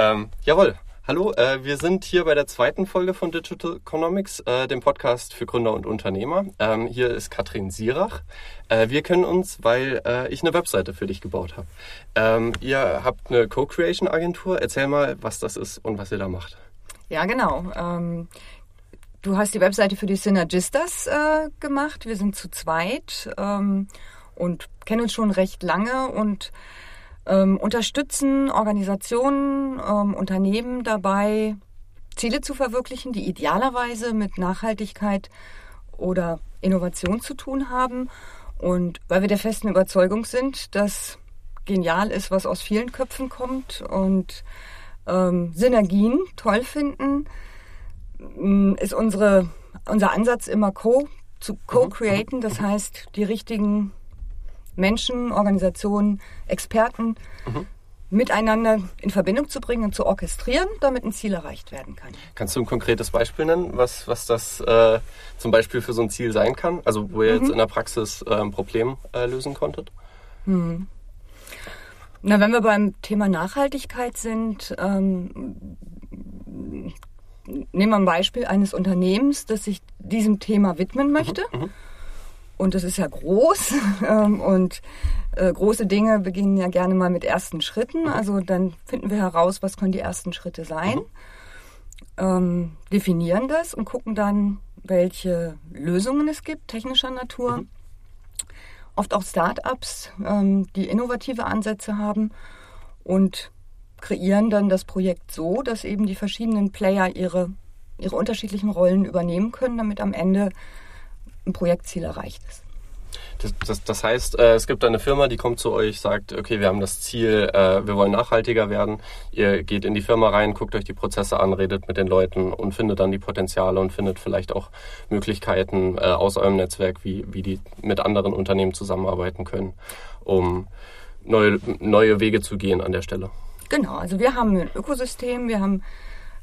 Ähm, jawohl. Hallo, äh, wir sind hier bei der zweiten Folge von Digital Economics, äh, dem Podcast für Gründer und Unternehmer. Ähm, hier ist Katrin Sierach. Äh, wir kennen uns, weil äh, ich eine Webseite für dich gebaut habe. Ähm, ihr habt eine Co-Creation-Agentur. Erzähl mal, was das ist und was ihr da macht. Ja, genau. Ähm, du hast die Webseite für die Synergistas äh, gemacht. Wir sind zu zweit ähm, und kennen uns schon recht lange und ähm, unterstützen Organisationen, ähm, Unternehmen dabei, Ziele zu verwirklichen, die idealerweise mit Nachhaltigkeit oder Innovation zu tun haben. Und weil wir der festen Überzeugung sind, dass genial ist, was aus vielen Köpfen kommt und ähm, Synergien toll finden, mm, ist unsere, unser Ansatz immer co, zu co-createn. Das heißt, die richtigen Menschen, Organisationen, Experten mhm. miteinander in Verbindung zu bringen und zu orchestrieren, damit ein Ziel erreicht werden kann. Kannst du ein konkretes Beispiel nennen, was, was das äh, zum Beispiel für so ein Ziel sein kann? Also wo ihr mhm. jetzt in der Praxis äh, ein Problem äh, lösen konntet? Mhm. Na, wenn wir beim Thema Nachhaltigkeit sind, ähm, nehmen wir ein Beispiel eines Unternehmens, das sich diesem Thema widmen möchte. Mhm. Und das ist ja groß ähm, und äh, große Dinge beginnen ja gerne mal mit ersten Schritten. Mhm. Also dann finden wir heraus, was können die ersten Schritte sein, mhm. ähm, definieren das und gucken dann, welche Lösungen es gibt, technischer Natur. Mhm. Oft auch Start-ups, ähm, die innovative Ansätze haben und kreieren dann das Projekt so, dass eben die verschiedenen Player ihre, ihre unterschiedlichen Rollen übernehmen können, damit am Ende ein Projektziel erreicht ist. Das, das, das heißt, äh, es gibt eine Firma, die kommt zu euch, sagt, okay, wir haben das Ziel, äh, wir wollen nachhaltiger werden. Ihr geht in die Firma rein, guckt euch die Prozesse an, redet mit den Leuten und findet dann die Potenziale und findet vielleicht auch Möglichkeiten äh, aus eurem Netzwerk, wie, wie die mit anderen Unternehmen zusammenarbeiten können, um neue, neue Wege zu gehen an der Stelle. Genau, also wir haben ein Ökosystem, wir haben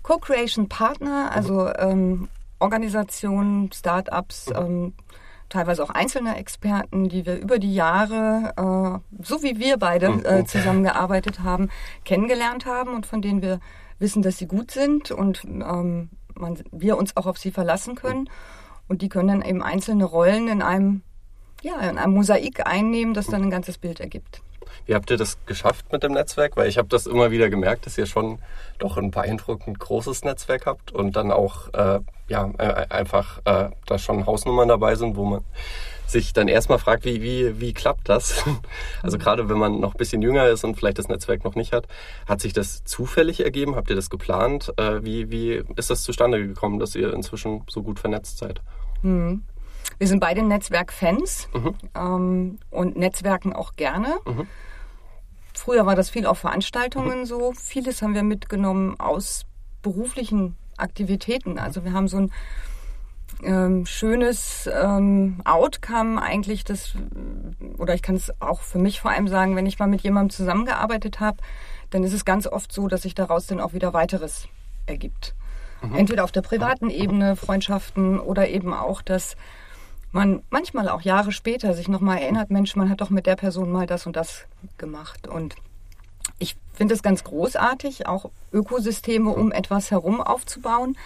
Co-Creation Partner, also ähm, Organisationen, Start-ups, mhm. ähm, teilweise auch einzelne Experten, die wir über die Jahre, äh, so wie wir beide mhm. äh, zusammengearbeitet haben, kennengelernt haben und von denen wir wissen, dass sie gut sind und ähm, man, wir uns auch auf sie verlassen können. Mhm. Und die können dann eben einzelne Rollen in einem, ja, in einem Mosaik einnehmen, das dann ein ganzes Bild ergibt. Wie habt ihr das geschafft mit dem Netzwerk? Weil ich habe das immer wieder gemerkt, dass ihr schon doch ein beeindruckend großes Netzwerk habt und dann auch äh, ja äh, einfach äh, da schon Hausnummern dabei sind, wo man sich dann erstmal fragt, wie, wie, wie klappt das? Also gerade wenn man noch ein bisschen jünger ist und vielleicht das Netzwerk noch nicht hat, hat sich das zufällig ergeben? Habt ihr das geplant? Äh, wie, wie ist das zustande gekommen, dass ihr inzwischen so gut vernetzt seid? Mhm. Wir sind beide Netzwerk-Fans mhm. ähm, und Netzwerken auch gerne. Mhm. Früher war das viel auf Veranstaltungen so. Vieles haben wir mitgenommen aus beruflichen Aktivitäten. Also wir haben so ein ähm, schönes ähm, Outcome eigentlich, das, oder ich kann es auch für mich vor allem sagen, wenn ich mal mit jemandem zusammengearbeitet habe, dann ist es ganz oft so, dass sich daraus dann auch wieder weiteres ergibt. Mhm. Entweder auf der privaten Ebene, Freundschaften oder eben auch, dass man manchmal auch Jahre später sich nochmal erinnert, Mensch, man hat doch mit der Person mal das und das gemacht. Und ich finde es ganz großartig, auch Ökosysteme um etwas herum aufzubauen.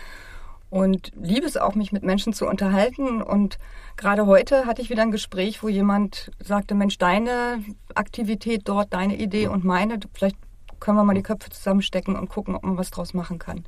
Und liebe es auch, mich mit Menschen zu unterhalten. Und gerade heute hatte ich wieder ein Gespräch, wo jemand sagte, Mensch, deine Aktivität dort, deine Idee und meine, vielleicht können wir mal die Köpfe zusammenstecken und gucken, ob man was draus machen kann.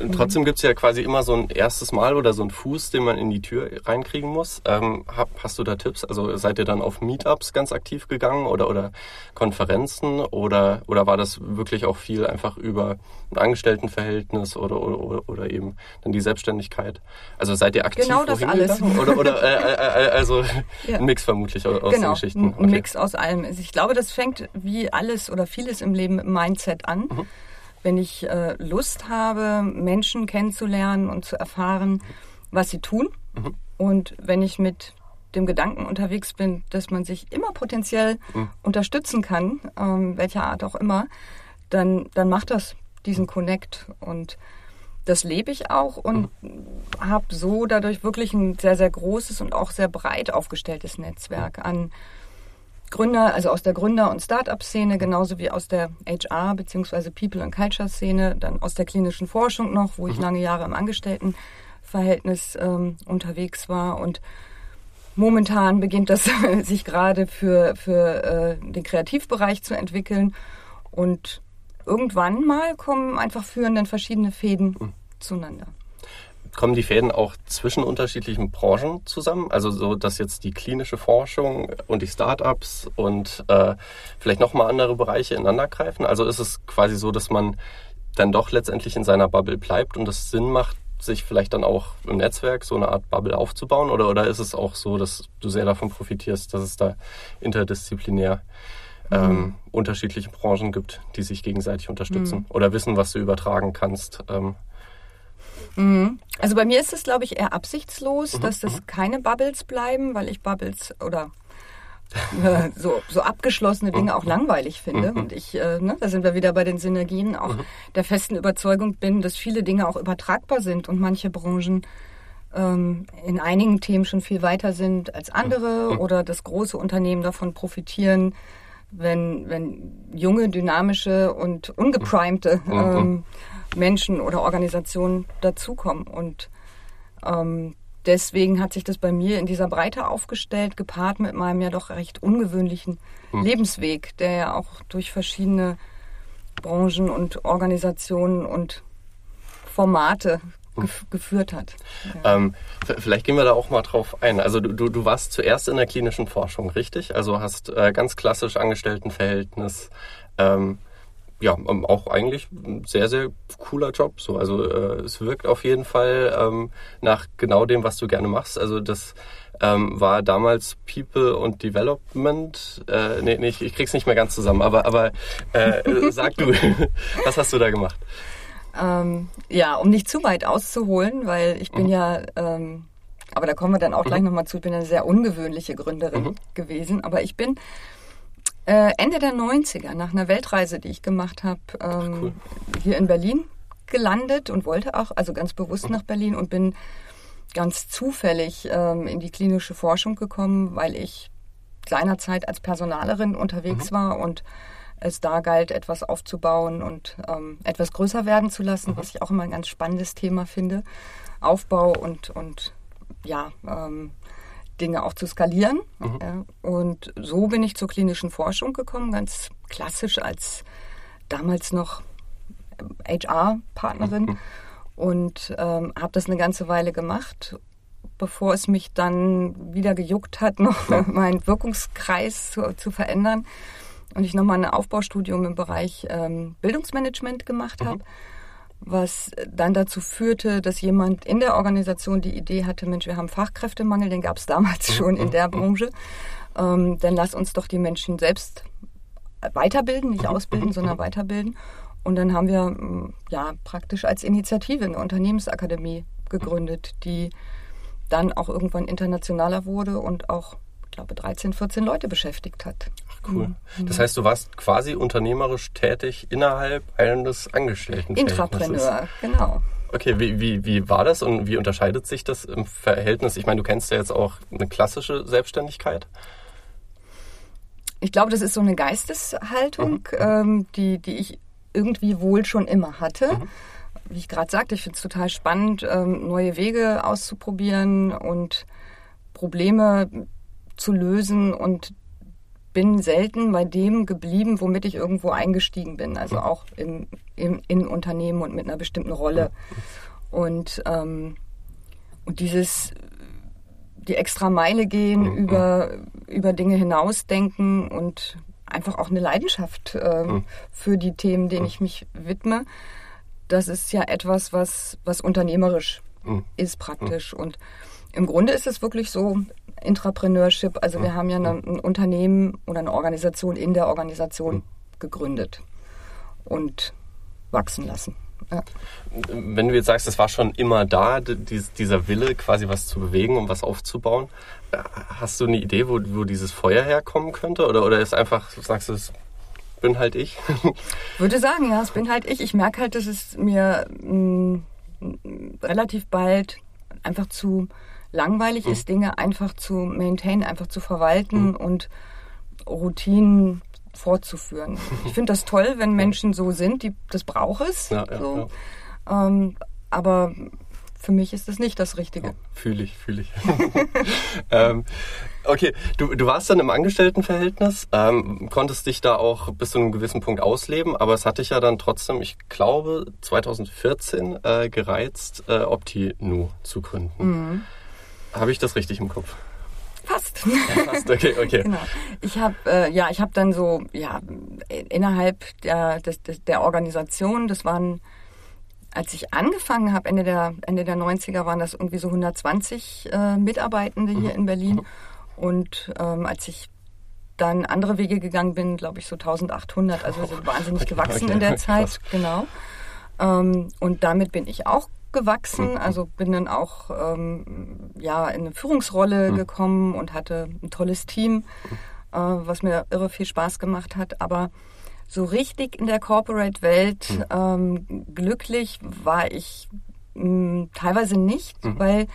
Und trotzdem gibt es ja quasi immer so ein erstes Mal oder so ein Fuß, den man in die Tür reinkriegen muss. Ähm, hast du da Tipps? Also seid ihr dann auf Meetups ganz aktiv gegangen oder, oder Konferenzen oder, oder war das wirklich auch viel einfach über ein Angestelltenverhältnis oder, oder, oder eben dann die Selbstständigkeit? Also seid ihr aktiv Genau das alles. Oder, oder äh, äh, äh, also ja. ein Mix vermutlich aus, genau, den Geschichten. Okay. Ein Mix aus allem. Ich glaube, das fängt wie alles oder vieles im Leben mit Mindset an. Mhm wenn ich äh, Lust habe, Menschen kennenzulernen und zu erfahren, was sie tun. Mhm. Und wenn ich mit dem Gedanken unterwegs bin, dass man sich immer potenziell mhm. unterstützen kann, ähm, welcher Art auch immer, dann, dann macht das diesen Connect. Und das lebe ich auch und mhm. habe so dadurch wirklich ein sehr, sehr großes und auch sehr breit aufgestelltes Netzwerk an Gründer, also aus der Gründer- und Start-up-Szene, genauso wie aus der HR- bzw. People- and Culture-Szene, dann aus der klinischen Forschung noch, wo ich mhm. lange Jahre im Angestelltenverhältnis ähm, unterwegs war und Momentan beginnt das sich gerade für, für äh, den Kreativbereich zu entwickeln. Und irgendwann mal kommen einfach führenden verschiedene Fäden mhm. zueinander. Kommen die Fäden auch zwischen unterschiedlichen Branchen zusammen? Also so, dass jetzt die klinische Forschung und die Startups und äh, vielleicht nochmal andere Bereiche ineinander greifen? Also ist es quasi so, dass man dann doch letztendlich in seiner Bubble bleibt und es Sinn macht, sich vielleicht dann auch im Netzwerk so eine Art Bubble aufzubauen? Oder, oder ist es auch so, dass du sehr davon profitierst, dass es da interdisziplinär ähm, mhm. unterschiedliche Branchen gibt, die sich gegenseitig unterstützen mhm. oder wissen, was du übertragen kannst? Ähm. Mhm. Also bei mir ist es, glaube ich, eher absichtslos, mhm. dass das mhm. keine Bubbles bleiben, weil ich Bubbles oder äh, so, so abgeschlossene Dinge auch langweilig finde. Mhm. Und ich, äh, ne, da sind wir wieder bei den Synergien, auch mhm. der festen Überzeugung bin, dass viele Dinge auch übertragbar sind und manche Branchen ähm, in einigen Themen schon viel weiter sind als andere mhm. oder dass große Unternehmen davon profitieren, wenn, wenn junge, dynamische und ungeprimte ähm, Menschen oder Organisationen dazukommen. Und ähm, deswegen hat sich das bei mir in dieser Breite aufgestellt, gepaart mit meinem ja doch recht ungewöhnlichen hm. Lebensweg, der ja auch durch verschiedene Branchen und Organisationen und Formate hm. gef geführt hat. Ja. Ähm, vielleicht gehen wir da auch mal drauf ein. Also du, du, du warst zuerst in der klinischen Forschung, richtig? Also hast äh, ganz klassisch Angestelltenverhältnis. Ähm, ja, ähm, auch eigentlich ein sehr, sehr cooler Job. So, also äh, es wirkt auf jeden Fall ähm, nach genau dem, was du gerne machst. Also das ähm, war damals People und Development. Äh, nee, nee, ich, ich krieg's nicht mehr ganz zusammen, aber, aber äh, sag du, was hast du da gemacht? Ähm, ja, um nicht zu weit auszuholen, weil ich bin mhm. ja, ähm, aber da kommen wir dann auch gleich mhm. nochmal zu, ich bin eine sehr ungewöhnliche Gründerin mhm. gewesen, aber ich bin äh, Ende der 90er, nach einer Weltreise, die ich gemacht habe, ähm, cool. hier in Berlin gelandet und wollte auch, also ganz bewusst nach Berlin und bin ganz zufällig ähm, in die klinische Forschung gekommen, weil ich seinerzeit als Personalerin unterwegs mhm. war und es da galt, etwas aufzubauen und ähm, etwas größer werden zu lassen, mhm. was ich auch immer ein ganz spannendes Thema finde. Aufbau und, und ja, ähm, Dinge auch zu skalieren. Mhm. Und so bin ich zur klinischen Forschung gekommen, ganz klassisch als damals noch HR-Partnerin mhm. und ähm, habe das eine ganze Weile gemacht, bevor es mich dann wieder gejuckt hat, noch mhm. meinen Wirkungskreis zu, zu, verändern und ich nochmal ein Aufbaustudium im Bereich ähm, Bildungsmanagement gemacht habe. Mhm was dann dazu führte, dass jemand in der Organisation die Idee hatte, Mensch, wir haben Fachkräftemangel, den gab es damals schon in der Branche, ähm, dann lass uns doch die Menschen selbst weiterbilden, nicht ausbilden, sondern weiterbilden. Und dann haben wir mm, ja praktisch als Initiative eine Unternehmensakademie gegründet, die dann auch irgendwann internationaler wurde und auch glaube, 13, 14 Leute beschäftigt hat. Cool. Mhm. Das heißt, du warst quasi unternehmerisch tätig innerhalb eines Angestellten. Intrapreneur, genau. Okay, wie, wie, wie war das und wie unterscheidet sich das im Verhältnis? Ich meine, du kennst ja jetzt auch eine klassische Selbstständigkeit. Ich glaube, das ist so eine Geisteshaltung, mhm. ähm, die, die ich irgendwie wohl schon immer hatte. Mhm. Wie ich gerade sagte, ich finde es total spannend, ähm, neue Wege auszuprobieren und Probleme zu lösen und bin selten bei dem geblieben, womit ich irgendwo eingestiegen bin. Also auch im, im, in Unternehmen und mit einer bestimmten Rolle. Und, ähm, und dieses die extra Meile gehen, mhm. über, über Dinge hinausdenken und einfach auch eine Leidenschaft ähm, mhm. für die Themen, denen ich mich widme. Das ist ja etwas, was, was unternehmerisch mhm. ist praktisch. Und im Grunde ist es wirklich so, Intrapreneurship. Also wir haben ja eine, ein Unternehmen oder eine Organisation in der Organisation gegründet und wachsen lassen. Ja. Wenn du jetzt sagst, es war schon immer da, dieser Wille, quasi was zu bewegen und was aufzubauen, äh, hast du eine Idee, wo, wo dieses Feuer herkommen könnte? Oder, oder ist einfach, sagst du, es bin halt ich? Würde sagen, ja, es bin halt ich. Ich merke halt, dass es mir mh, mm, relativ bald einfach zu langweilig mhm. ist, Dinge einfach zu maintain, einfach zu verwalten mhm. und Routinen fortzuführen. Ich finde das toll, wenn Menschen so sind, die das braucht es. Ja, ja, so. ja. Ähm, aber für mich ist das nicht das Richtige. Fühle ich, fühle ich. ähm, okay, du, du warst dann im Angestelltenverhältnis, ähm, konntest dich da auch bis zu einem gewissen Punkt ausleben, aber es hat dich ja dann trotzdem, ich glaube, 2014 äh, gereizt, äh, OptiNu zu gründen. Mhm. Habe ich das richtig im Kopf? Fast. Ja, fast, okay, okay. genau. Ich habe äh, ja, ich habe dann so ja innerhalb der, des, der Organisation, das waren als ich angefangen habe, Ende der, Ende der 90er, waren das irgendwie so 120 äh, Mitarbeitende hier mhm. in Berlin. Und ähm, als ich dann andere Wege gegangen bin, glaube ich so 1800. Also wir sind wahnsinnig gewachsen okay, in der Zeit. Krass. Genau. Ähm, und damit bin ich auch gewachsen. Mhm. Also bin dann auch ähm, ja, in eine Führungsrolle mhm. gekommen und hatte ein tolles Team, äh, was mir irre viel Spaß gemacht hat. Aber so richtig in der Corporate-Welt mhm. ähm, glücklich war ich mh, hm, teilweise nicht, mhm. weil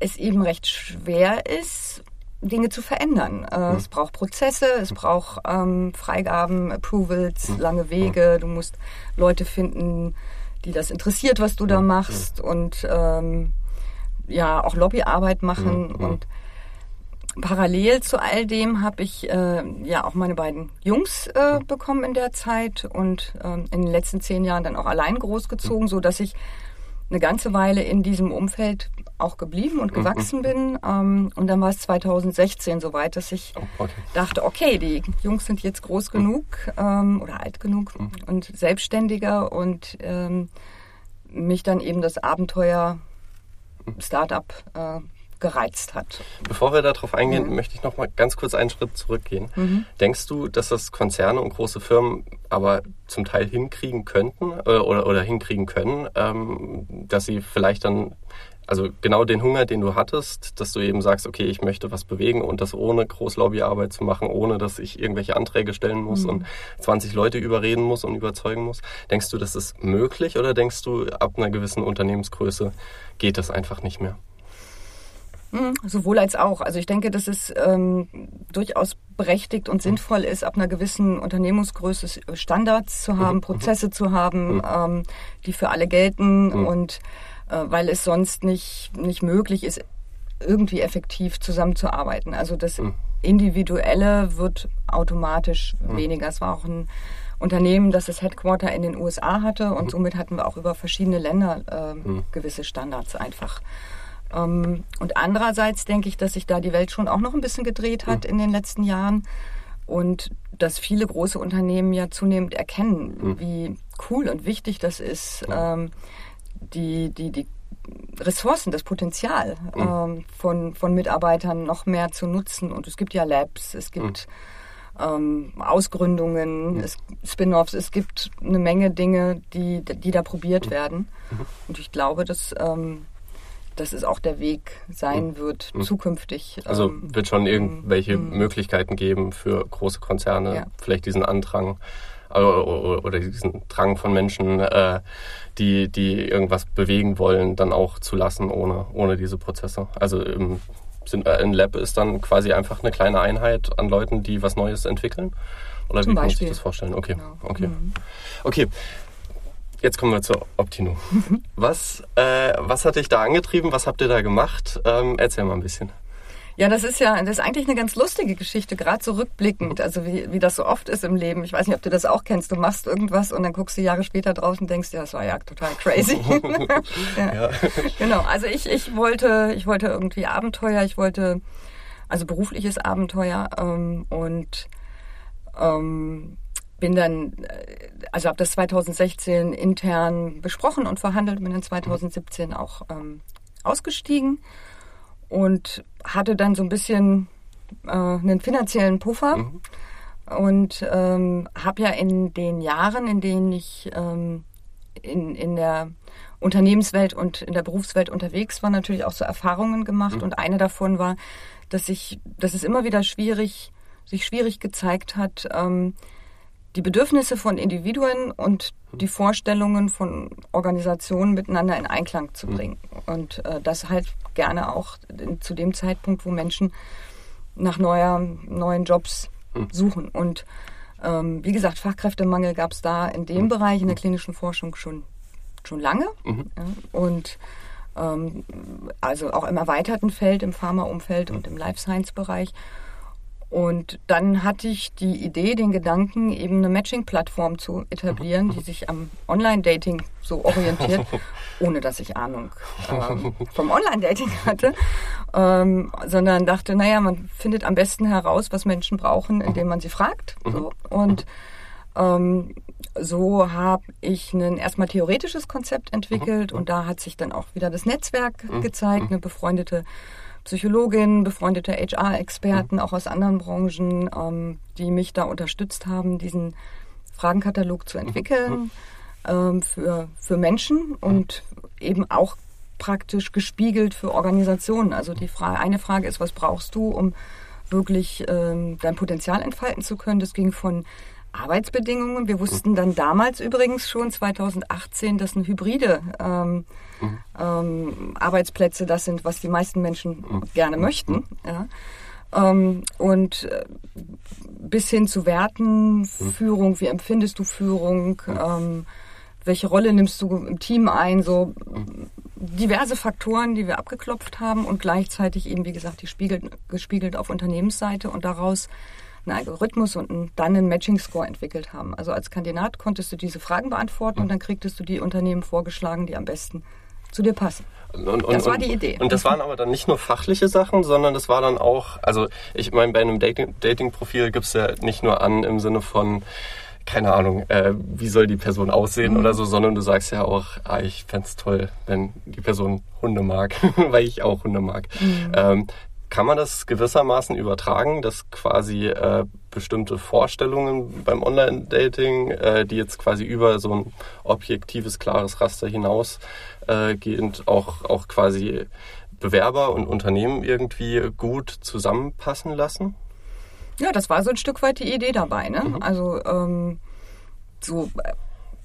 es eben recht schwer ist, Dinge zu verändern. Äh, mhm. Es braucht Prozesse, es braucht ähm, Freigaben, Approvals, lange Wege. Du musst Leute finden, die das interessiert, was du da machst und ähm, ja auch Lobbyarbeit machen und Parallel zu all dem habe ich äh, ja auch meine beiden Jungs äh, bekommen in der Zeit und äh, in den letzten zehn Jahren dann auch allein großgezogen, so dass ich eine ganze Weile in diesem Umfeld auch geblieben und gewachsen bin. Ähm, und dann war es 2016 soweit, dass ich oh, dachte, okay, die Jungs sind jetzt groß genug ähm, oder alt genug mhm. und selbstständiger und ähm, mich dann eben das Abenteuer Startup äh, gereizt hat. Bevor wir darauf eingehen, mhm. möchte ich noch mal ganz kurz einen Schritt zurückgehen. Mhm. Denkst du, dass das Konzerne und große Firmen aber zum Teil hinkriegen könnten äh, oder, oder hinkriegen können, ähm, dass sie vielleicht dann also genau den Hunger, den du hattest, dass du eben sagst, okay, ich möchte was bewegen und das ohne Großlobbyarbeit zu machen, ohne dass ich irgendwelche Anträge stellen muss mhm. und 20 Leute überreden muss und überzeugen muss. Denkst du, das ist möglich oder denkst du, ab einer gewissen Unternehmensgröße geht das einfach nicht mehr? Hm, sowohl als auch. Also ich denke, dass es ähm, durchaus berechtigt und sinnvoll ist, ab einer gewissen Unternehmensgröße Standards zu haben, mhm. Prozesse zu haben, mhm. ähm, die für alle gelten mhm. und äh, weil es sonst nicht, nicht möglich ist, irgendwie effektiv zusammenzuarbeiten. Also das Individuelle wird automatisch weniger. Es war auch ein Unternehmen, das das Headquarter in den USA hatte und somit hatten wir auch über verschiedene Länder äh, gewisse Standards einfach. Ähm, und andererseits denke ich, dass sich da die Welt schon auch noch ein bisschen gedreht hat mhm. in den letzten Jahren und dass viele große Unternehmen ja zunehmend erkennen, mhm. wie cool und wichtig das ist, mhm. die, die, die Ressourcen, das Potenzial mhm. ähm, von, von Mitarbeitern noch mehr zu nutzen. Und es gibt ja Labs, es gibt mhm. ähm, Ausgründungen, mhm. Spin-offs, es gibt eine Menge Dinge, die, die da probiert werden. Und ich glaube, dass ähm, dass es auch der Weg sein mhm. wird mhm. zukünftig. Also ähm, wird schon irgendwelche mhm. Möglichkeiten geben für große Konzerne, ja. vielleicht diesen Andrang äh, oder diesen Drang von Menschen, äh, die, die irgendwas bewegen wollen, dann auch zu lassen ohne, ohne diese Prozesse. Also im, sind, äh, ein Lab ist dann quasi einfach eine kleine Einheit an Leuten, die was Neues entwickeln. Oder Zum wie kann man sich das vorstellen? Okay, genau. okay. Mhm. Okay, Jetzt kommen wir zu Optino. was, äh, was hat dich da angetrieben? Was habt ihr da gemacht? Ähm, erzähl mal ein bisschen. Ja, das ist ja, das ist eigentlich eine ganz lustige Geschichte, gerade so rückblickend, also wie, wie das so oft ist im Leben. Ich weiß nicht, ob du das auch kennst. Du machst irgendwas und dann guckst du Jahre später drauf und denkst, ja, das war ja total crazy. ja. ja. Genau. Also ich, ich wollte, ich wollte irgendwie Abenteuer, ich wollte, also berufliches Abenteuer ähm, und ähm, bin dann, äh, also habe das 2016 intern besprochen und verhandelt, bin dann 2017 auch ähm, ausgestiegen und hatte dann so ein bisschen äh, einen finanziellen Puffer mhm. und ähm, habe ja in den Jahren, in denen ich ähm, in, in der Unternehmenswelt und in der Berufswelt unterwegs war, natürlich auch so Erfahrungen gemacht mhm. und eine davon war, dass ich, dass es immer wieder schwierig, sich schwierig gezeigt hat, ähm, die Bedürfnisse von Individuen und die Vorstellungen von Organisationen miteinander in Einklang zu mhm. bringen. Und äh, das halt gerne auch zu dem Zeitpunkt, wo Menschen nach neuer, neuen Jobs mhm. suchen. Und ähm, wie gesagt, Fachkräftemangel gab es da in dem mhm. Bereich in der klinischen Forschung schon, schon lange. Mhm. Ja, und ähm, also auch im erweiterten Feld, im Pharmaumfeld und im Life Science Bereich. Und dann hatte ich die Idee, den Gedanken, eben eine Matching-Plattform zu etablieren, die sich am Online-Dating so orientiert, ohne dass ich Ahnung ähm, vom Online-Dating hatte, ähm, sondern dachte, naja, man findet am besten heraus, was Menschen brauchen, indem man sie fragt. So. Und ähm, so habe ich ein erstmal theoretisches Konzept entwickelt und da hat sich dann auch wieder das Netzwerk gezeigt, eine befreundete Psychologin, befreundete HR-Experten, auch aus anderen Branchen, ähm, die mich da unterstützt haben, diesen Fragenkatalog zu entwickeln ähm, für, für Menschen und eben auch praktisch gespiegelt für Organisationen. Also die Frage, eine Frage ist, was brauchst du, um wirklich ähm, dein Potenzial entfalten zu können? Das ging von Arbeitsbedingungen. Wir wussten dann damals übrigens schon 2018, dass eine hybride ähm, mhm. ähm, Arbeitsplätze das sind, was die meisten Menschen mhm. gerne möchten. Ja. Ähm, und äh, bis hin zu Werten, mhm. Führung, wie empfindest du Führung, ähm, welche Rolle nimmst du im Team ein, so diverse Faktoren, die wir abgeklopft haben und gleichzeitig eben, wie gesagt, die spiegelt, gespiegelt auf Unternehmensseite und daraus einen Algorithmus und dann einen Matching-Score entwickelt haben. Also als Kandidat konntest du diese Fragen beantworten und dann kriegtest du die Unternehmen vorgeschlagen, die am besten zu dir passen. Und, und, das war die Idee. Und das waren aber dann nicht nur fachliche Sachen, sondern das war dann auch, also ich meine, bei einem Dating-Profil Dating gibt es ja nicht nur an im Sinne von, keine Ahnung, äh, wie soll die Person aussehen mhm. oder so, sondern du sagst ja auch, ah, ich fände es toll, wenn die Person Hunde mag, weil ich auch Hunde mag. Mhm. Ähm, kann man das gewissermaßen übertragen, dass quasi äh, bestimmte Vorstellungen beim Online-Dating, äh, die jetzt quasi über so ein objektives, klares Raster hinausgehend äh, auch, auch quasi Bewerber und Unternehmen irgendwie gut zusammenpassen lassen? Ja, das war so ein Stück weit die Idee dabei. Ne? Mhm. Also ähm, so äh,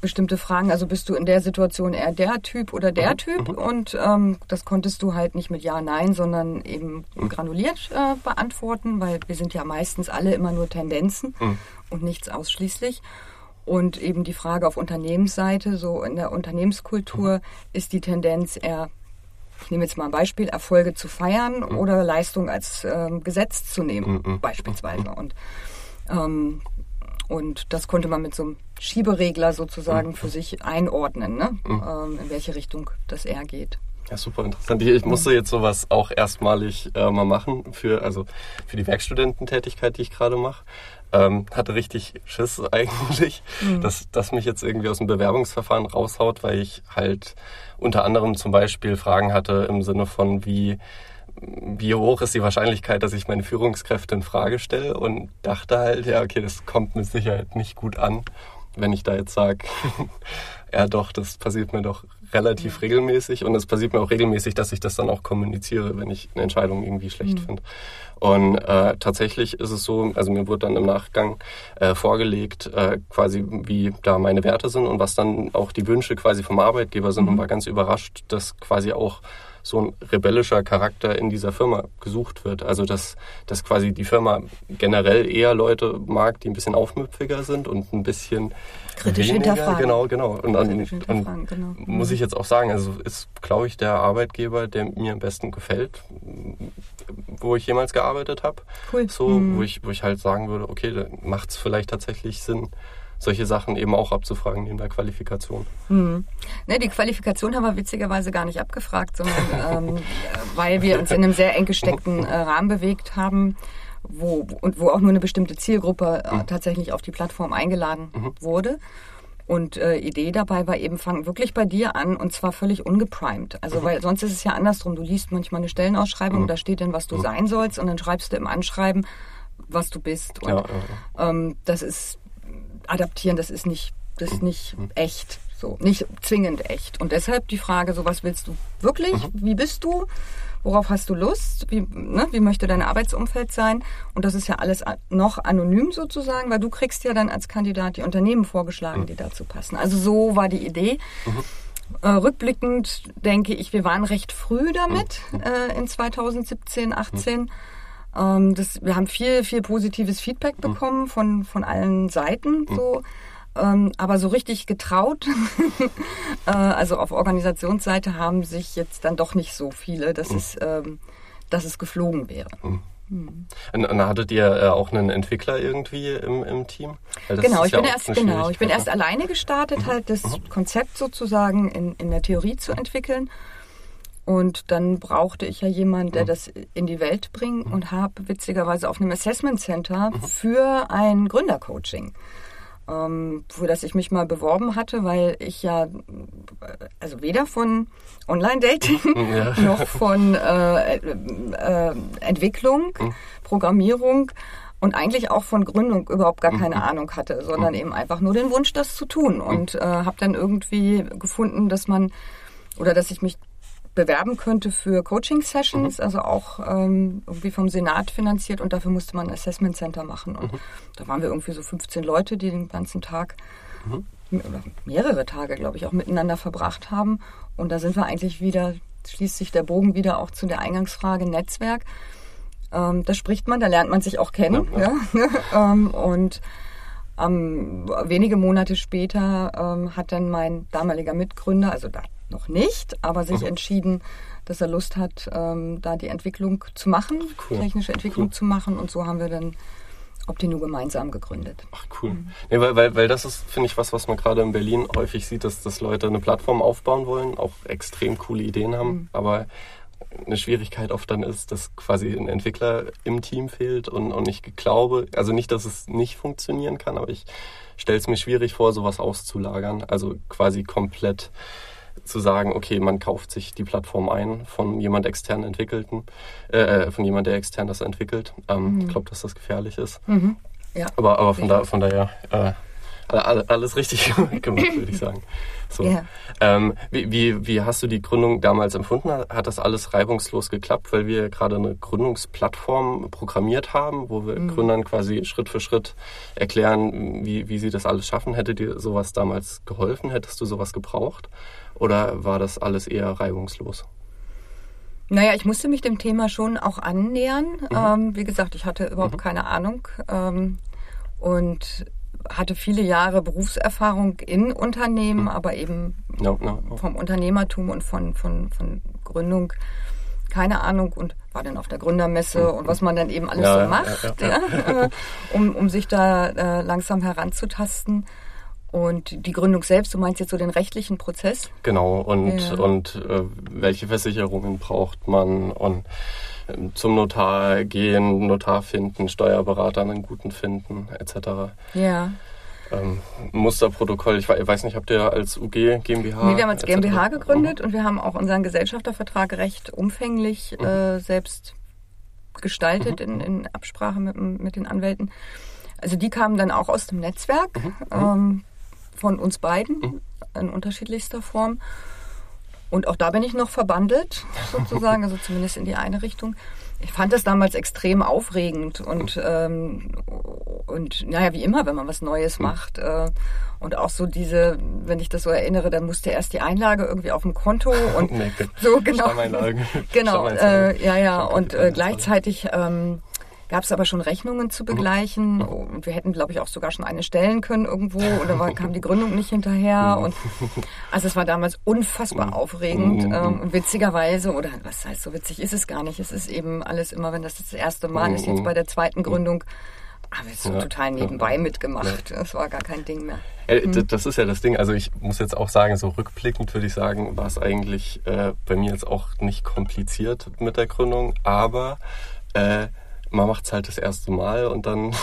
bestimmte Fragen. Also bist du in der Situation eher der Typ oder der mhm. Typ? Mhm. Und ähm, das konntest du halt nicht mit Ja, Nein, sondern eben mhm. granuliert äh, beantworten, weil wir sind ja meistens alle immer nur Tendenzen mhm. und nichts ausschließlich. Und eben die Frage auf Unternehmensseite, so in der Unternehmenskultur mhm. ist die Tendenz eher, ich nehme jetzt mal ein Beispiel, Erfolge zu feiern mhm. oder Leistung als ähm, Gesetz zu nehmen, beispielsweise. Und ähm, und das konnte man mit so einem Schieberegler sozusagen mhm. für sich einordnen, ne? Mhm. Ähm, in welche Richtung das eher geht. Ja, super interessant. Ich musste jetzt sowas auch erstmalig äh, mal machen für, also für die Werkstudententätigkeit, die ich gerade mache. Ähm, hatte richtig Schiss eigentlich, mhm. dass das mich jetzt irgendwie aus dem Bewerbungsverfahren raushaut, weil ich halt unter anderem zum Beispiel Fragen hatte im Sinne von wie wie hoch ist die Wahrscheinlichkeit, dass ich meine Führungskräfte in Frage stelle und dachte halt, ja, okay, das kommt mit Sicherheit nicht gut an, wenn ich da jetzt sage, ja doch, das passiert mir doch relativ mhm. regelmäßig und es passiert mir auch regelmäßig, dass ich das dann auch kommuniziere, wenn ich eine Entscheidung irgendwie schlecht mhm. finde. Und äh, tatsächlich ist es so, also mir wurde dann im Nachgang äh, vorgelegt, äh, quasi wie da meine Werte sind und was dann auch die Wünsche quasi vom Arbeitgeber sind mhm. und war ganz überrascht, dass quasi auch so ein rebellischer Charakter in dieser Firma gesucht wird. Also dass, dass quasi die Firma generell eher Leute mag, die ein bisschen aufmüpfiger sind und ein bisschen kritisch weniger, hinterfragen. Genau, genau. Und, und, und genau. muss ich jetzt auch sagen, also ist, glaube ich, der Arbeitgeber, der mir am besten gefällt, wo ich jemals gearbeitet habe. Cool. So, mhm. wo ich, wo ich halt sagen würde, okay, macht es vielleicht tatsächlich Sinn, solche Sachen eben auch abzufragen in der Qualifikation. Hm. Ne, die Qualifikation haben wir witzigerweise gar nicht abgefragt, sondern ähm, weil wir uns in einem sehr eng gesteckten äh, Rahmen bewegt haben, wo, und wo auch nur eine bestimmte Zielgruppe äh, mhm. tatsächlich auf die Plattform eingeladen mhm. wurde. Und äh, Idee dabei war eben, fang wirklich bei dir an und zwar völlig ungeprimed. Also, mhm. weil sonst ist es ja andersrum. Du liest manchmal eine Stellenausschreibung mhm. und da steht dann, was du mhm. sein sollst und dann schreibst du im Anschreiben, was du bist. Und ja, ja, ja. Ähm, das ist adaptieren, das ist nicht, das ist nicht mhm. echt. So, nicht zwingend echt. Und deshalb die Frage, so was willst du wirklich? Mhm. Wie bist du? Worauf hast du Lust? Wie, ne, wie möchte dein Arbeitsumfeld sein? Und das ist ja alles noch anonym sozusagen, weil du kriegst ja dann als Kandidat die Unternehmen vorgeschlagen, mhm. die dazu passen. Also so war die Idee. Mhm. Äh, rückblickend denke ich, wir waren recht früh damit mhm. äh, in 2017, 18. Ähm, das, wir haben viel, viel positives Feedback mhm. bekommen von, von allen Seiten. Mhm. So. Ähm, aber so richtig getraut, äh, also auf Organisationsseite haben sich jetzt dann doch nicht so viele, dass, mhm. es, ähm, dass es geflogen wäre. Mhm. Mhm. Und hattet ihr äh, auch einen Entwickler irgendwie im, im Team? Genau, ich bin erst genau, ich bin erst alleine gestartet, mhm. halt das mhm. Konzept sozusagen in, in der Theorie zu entwickeln. Und dann brauchte ich ja jemanden, der das in die Welt bringt und habe witzigerweise auf einem Assessment Center für ein Gründercoaching ähm, für das ich mich mal beworben hatte, weil ich ja, also weder von Online-Dating ja. noch von äh, äh, Entwicklung, mhm. Programmierung und eigentlich auch von Gründung überhaupt gar keine mhm. Ahnung hatte, sondern mhm. eben einfach nur den Wunsch, das zu tun. Und äh, habe dann irgendwie gefunden, dass man oder dass ich mich bewerben könnte für Coaching-Sessions, mhm. also auch ähm, irgendwie vom Senat finanziert und dafür musste man ein Assessment Center machen. Und mhm. da waren wir irgendwie so 15 Leute, die den ganzen Tag mhm. oder mehrere Tage, glaube ich, auch miteinander verbracht haben. Und da sind wir eigentlich wieder, schließt sich der Bogen wieder auch zu der Eingangsfrage Netzwerk. Ähm, da spricht man, da lernt man sich auch kennen. Ja, ja. ähm, und ähm, wenige Monate später ähm, hat dann mein damaliger Mitgründer, also da noch nicht, aber sich mhm. entschieden, dass er Lust hat, ähm, da die Entwicklung zu machen, cool. technische Entwicklung cool. zu machen. Und so haben wir dann Optinu gemeinsam gegründet. Ach cool. Mhm. Nee, weil, weil, weil das ist, finde ich, was, was man gerade in Berlin häufig sieht, dass, dass Leute eine Plattform aufbauen wollen, auch extrem coole Ideen haben, mhm. aber eine Schwierigkeit oft dann ist, dass quasi ein Entwickler im Team fehlt und, und ich glaube, also nicht, dass es nicht funktionieren kann, aber ich stelle es mir schwierig vor, sowas auszulagern, also quasi komplett zu sagen, okay, man kauft sich die Plattform ein von jemand extern entwickelten, äh, von jemand, der extern das entwickelt. Ähm, mhm. Ich glaube, dass das gefährlich ist. Mhm. Ja. Aber, aber von, da, von daher äh, alles richtig gemacht, würde ich sagen. So. Yeah. Ähm, wie, wie, wie hast du die Gründung damals empfunden? Hat das alles reibungslos geklappt, weil wir gerade eine Gründungsplattform programmiert haben, wo wir mhm. Gründern quasi Schritt für Schritt erklären, wie, wie sie das alles schaffen? Hätte dir sowas damals geholfen? Hättest du sowas gebraucht? Oder war das alles eher reibungslos? Naja, ich musste mich dem Thema schon auch annähern. Mhm. Ähm, wie gesagt, ich hatte überhaupt mhm. keine Ahnung. Ähm, und hatte viele Jahre Berufserfahrung in Unternehmen, mhm. aber eben no, no, no. vom Unternehmertum und von, von, von Gründung keine Ahnung und war dann auf der Gründermesse mhm. und was man dann eben alles ja, so macht, ja, ja, um, um sich da äh, langsam heranzutasten. Und die Gründung selbst, du meinst jetzt so den rechtlichen Prozess? Genau, und, und äh, welche Versicherungen braucht man und zum Notar gehen, Notar finden, Steuerberater einen guten finden, etc. Ja. Ähm, Musterprotokoll, ich weiß nicht, habt ihr als UG, GmbH? Nee, wir haben als GmbH gegründet mhm. und wir haben auch unseren Gesellschaftervertrag recht umfänglich mhm. äh, selbst gestaltet mhm. in, in, Absprache mit, mit, den Anwälten. Also die kamen dann auch aus dem Netzwerk mhm. ähm, von uns beiden mhm. in unterschiedlichster Form. Und auch da bin ich noch verbandelt, sozusagen, also zumindest in die eine Richtung. Ich fand das damals extrem aufregend und, ähm, und naja, wie immer, wenn man was Neues hm. macht. Äh, und auch so diese, wenn ich das so erinnere, dann musste erst die Einlage irgendwie auf dem Konto und nee, so genau. genau, äh, ja, ja. Und äh, gleichzeitig ähm, gab es aber schon Rechnungen zu begleichen mhm. und wir hätten, glaube ich, auch sogar schon eine stellen können irgendwo oder war, kam die Gründung nicht hinterher mhm. und also es war damals unfassbar mhm. aufregend ähm, und witzigerweise oder was heißt so witzig ist es gar nicht, es ist eben alles immer, wenn das das erste Mal ist, jetzt bei der zweiten Gründung aber es so ja, total nebenbei ja, mitgemacht. Ja. Das war gar kein Ding mehr. Hm. Das ist ja das Ding. Also ich muss jetzt auch sagen, so rückblickend würde ich sagen, war es eigentlich äh, bei mir jetzt auch nicht kompliziert mit der Gründung, aber äh, man macht es halt das erste Mal und dann